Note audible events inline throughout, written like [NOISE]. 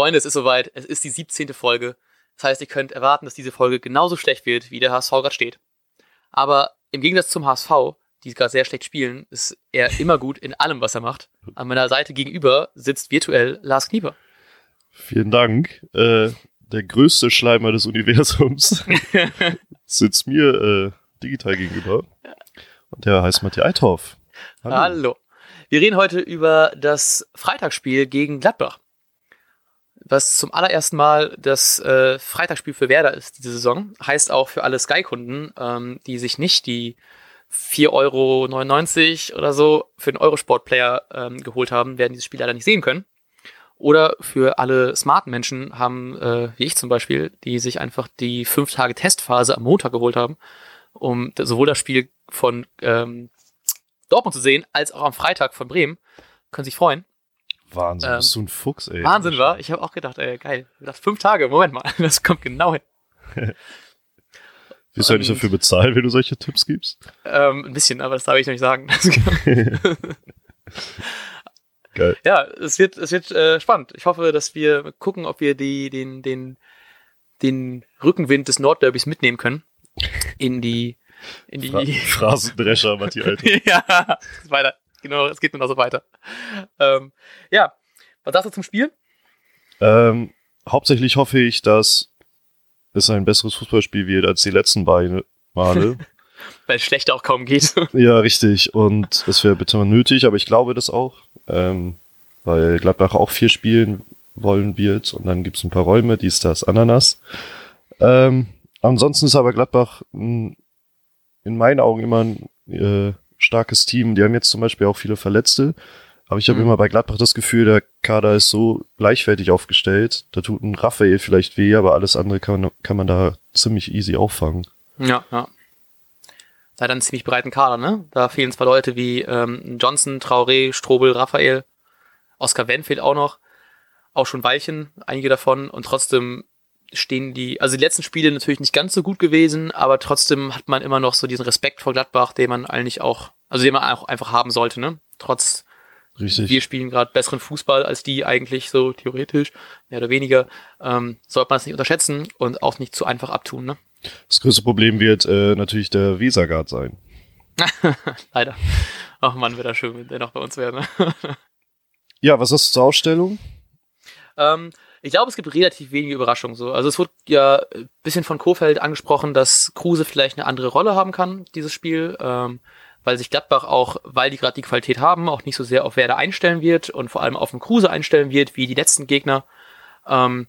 Freunde, es ist soweit. Es ist die 17. Folge. Das heißt, ihr könnt erwarten, dass diese Folge genauso schlecht wird, wie der HSV gerade steht. Aber im Gegensatz zum HSV, die gerade sehr schlecht spielen, ist er immer gut in allem, was er macht. An meiner Seite gegenüber sitzt virtuell Lars Knieper. Vielen Dank. Äh, der größte Schleimer des Universums [LAUGHS] sitzt mir äh, digital gegenüber. Und der heißt Matthias Eithoff. Hallo. Hallo. Wir reden heute über das Freitagsspiel gegen Gladbach. Was zum allerersten Mal das äh, Freitagsspiel für Werder ist diese Saison. Heißt auch für alle Sky-Kunden, ähm, die sich nicht die 4,99 Euro oder so für den Eurosport-Player ähm, geholt haben, werden dieses Spiel leider nicht sehen können. Oder für alle smarten Menschen haben, äh, wie ich zum Beispiel, die sich einfach die fünf Tage Testphase am Montag geholt haben, um sowohl das Spiel von ähm, Dortmund zu sehen, als auch am Freitag von Bremen. Können sich freuen. Wahnsinn, ähm, bist du ein Fuchs, ey. Wahnsinn war. Ich habe auch gedacht, ey, geil. Ich dachte, fünf Tage, Moment mal, [LAUGHS] das kommt genau hin. [LAUGHS] Wirst du eigentlich dafür bezahlen, wenn du solche Tipps gibst? Ähm, ein bisschen, aber das darf ich noch nicht sagen. [LAUGHS] Geil. Ja, es wird, es wird äh, spannend. Ich hoffe, dass wir gucken, ob wir die, den, den, den Rückenwind des Nordderbys mitnehmen können. In die, in die. Phrasendrescher, Matthias. ja, weiter. Genau, es geht nur noch so weiter. Ähm, ja, was sagst du zum Spiel? Ähm, hauptsächlich hoffe ich, dass es ein besseres Fußballspiel wird als die letzten beiden Male. [LAUGHS] Weil es schlechter auch kaum geht. [LAUGHS] ja, richtig. Und es wäre bitte mal nötig, aber ich glaube das auch. Ähm, weil Gladbach auch vier spielen wollen wird und dann gibt es ein paar Räume, dies, das, Ananas. Ähm, ansonsten ist aber Gladbach in meinen Augen immer ein äh, starkes Team. Die haben jetzt zum Beispiel auch viele Verletzte. Aber ich habe mhm. immer bei Gladbach das Gefühl, der Kader ist so gleichwertig aufgestellt. Da tut ein Raphael vielleicht weh, aber alles andere kann man, kann man da ziemlich easy auffangen. Ja, ja. Sei dann einen ziemlich breiten Kader, ne? Da fehlen zwar Leute wie ähm, Johnson, Traoré, Strobel, Raphael, Oscar Wendt fehlt auch noch. Auch schon Weilchen, einige davon. Und trotzdem stehen die, also die letzten Spiele natürlich nicht ganz so gut gewesen, aber trotzdem hat man immer noch so diesen Respekt vor Gladbach, den man eigentlich auch, also den man auch einfach haben sollte, ne? Trotz Richtig. Wir spielen gerade besseren Fußball als die eigentlich so theoretisch, mehr oder weniger. Ähm, sollte man es nicht unterschätzen und auch nicht zu einfach abtun. Ne? Das größte Problem wird äh, natürlich der Wesergard sein. [LAUGHS] Leider. Ach man, wäre das schön, wenn der noch bei uns wäre. Ne? [LAUGHS] ja, was hast du zur Ausstellung? Ähm, ich glaube, es gibt relativ wenige Überraschungen. So. Also es wurde ja ein bisschen von Kofeld angesprochen, dass Kruse vielleicht eine andere Rolle haben kann, dieses Spiel. Ähm, weil sich Gladbach auch, weil die gerade die Qualität haben, auch nicht so sehr auf Werder einstellen wird und vor allem auf den Kruse einstellen wird, wie die letzten Gegner. Ähm,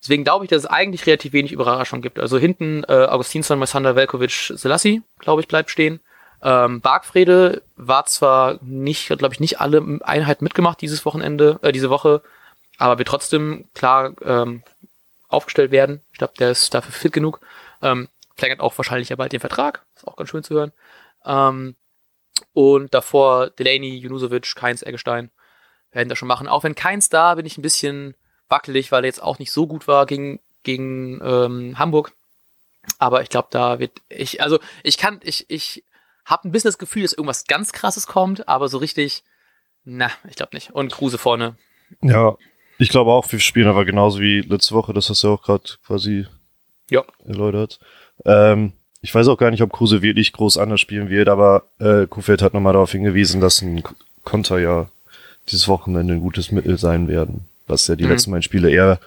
deswegen glaube ich, dass es eigentlich relativ wenig Überraschung gibt. Also hinten äh, Augustinsson, Moisander, Velkovic, Selassie, glaube ich, bleibt stehen. Ähm, Bargfrede war zwar nicht, glaube ich, nicht alle Einheiten mitgemacht dieses Wochenende, äh, diese Woche, aber wird trotzdem klar ähm, aufgestellt werden. Ich glaube, der ist dafür fit genug. Ähm, verlängert auch wahrscheinlich ja bald den Vertrag. Ist auch ganz schön zu hören. Ähm, und davor Delaney, Junusovic, Keins, Eggestein werden das schon machen. Auch wenn Keins da bin ich ein bisschen wackelig, weil er jetzt auch nicht so gut war gegen, gegen ähm, Hamburg. Aber ich glaube, da wird ich, also ich kann, ich, ich habe ein bisschen das Gefühl, dass irgendwas ganz krasses kommt, aber so richtig, na, ich glaube nicht. Und Kruse vorne. Ja, ich glaube auch, wir spielen aber genauso wie letzte Woche, das hast du ja auch gerade quasi ja. erläutert. Ähm, ich weiß auch gar nicht, ob Kruse wirklich groß anders spielen wird, aber äh, Kufeld hat nochmal darauf hingewiesen, dass ein Konter ja dieses Wochenende ein gutes Mittel sein werden, was ja die mhm. letzten beiden Spiele eher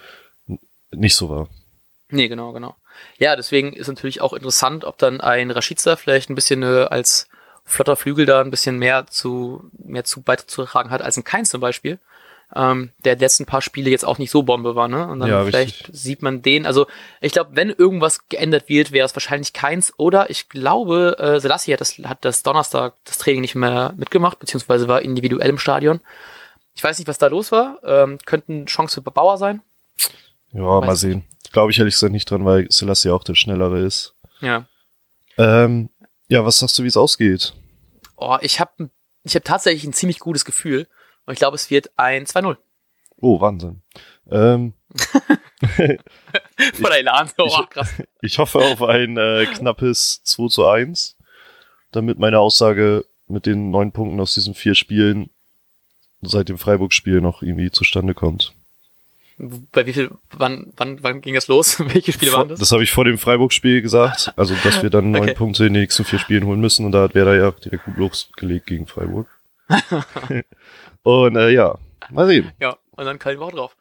nicht so war. Nee, genau, genau. Ja, deswegen ist natürlich auch interessant, ob dann ein Rashica vielleicht ein bisschen äh, als flotter Flügel da ein bisschen mehr zu, mehr zu beizutragen hat als ein Keins zum Beispiel ähm, der letzten paar Spiele jetzt auch nicht so Bombe war, ne? Und dann ja, vielleicht richtig. sieht man den. Also ich glaube, wenn irgendwas geändert wird, wäre es wahrscheinlich keins. Oder ich glaube, äh, Selassie hat das, hat das Donnerstag das Training nicht mehr mitgemacht, beziehungsweise war individuell im Stadion. Ich weiß nicht, was da los war. Ähm, könnten Chance für Bauer sein. Ja, mal sehen. Glaube ich ehrlich gesagt nicht dran, weil Selassie auch der Schnellere ist. Ja. Ähm, ja, was sagst du, wie es ausgeht? Oh, ich habe ich hab tatsächlich ein ziemlich gutes Gefühl. Und ich glaube, es wird ein 2-0. Oh, Wahnsinn. Ähm, [LAUGHS] Von Elan, oh, ich, krass. Ich hoffe auf ein äh, knappes 2 zu 1, damit meine Aussage mit den neun Punkten aus diesen vier Spielen seit dem Freiburg-Spiel noch irgendwie zustande kommt. Bei wie viel, wann, wann, wann ging das los? [LAUGHS] Welche Spiele vor, waren das? Das habe ich vor dem Freiburg-Spiel gesagt. Also, dass wir dann [LAUGHS] neun Okay. Punkte in den nächsten vier Spielen holen müssen. Und da hat Werder ja direkt gut losgelegt gegen Freiburg. Und äh, ja, mal sehen. Ja, und dann keine Woche drauf.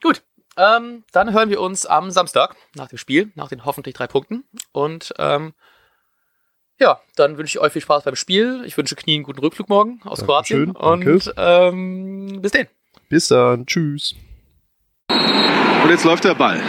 Gut, ähm, dann hören wir uns am Samstag nach dem Spiel, nach den hoffentlich drei Punkten. Und ähm, ja, dann wünsche ich euch viel Spaß beim Spiel. Ich wünsche Knie einen guten Rückflug morgen aus Dankeschön, Kroatien. danke. Und ähm, bis denn. Bis dann. Tschüss. Und jetzt läuft der Ball.